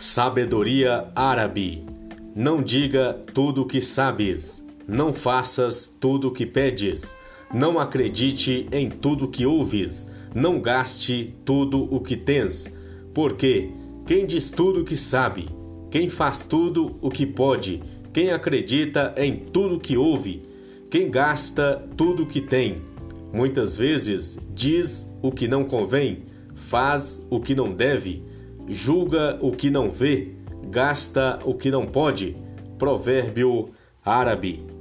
Sabedoria árabe. Não diga tudo o que sabes. Não faças tudo o que pedes. Não acredite em tudo que ouves. Não gaste tudo o que tens. Porque quem diz tudo o que sabe, quem faz tudo o que pode, quem acredita em tudo que ouve, quem gasta tudo o que tem, muitas vezes diz o que não convém, faz o que não deve julga o que não vê, gasta o que não pode. Provérbio árabe.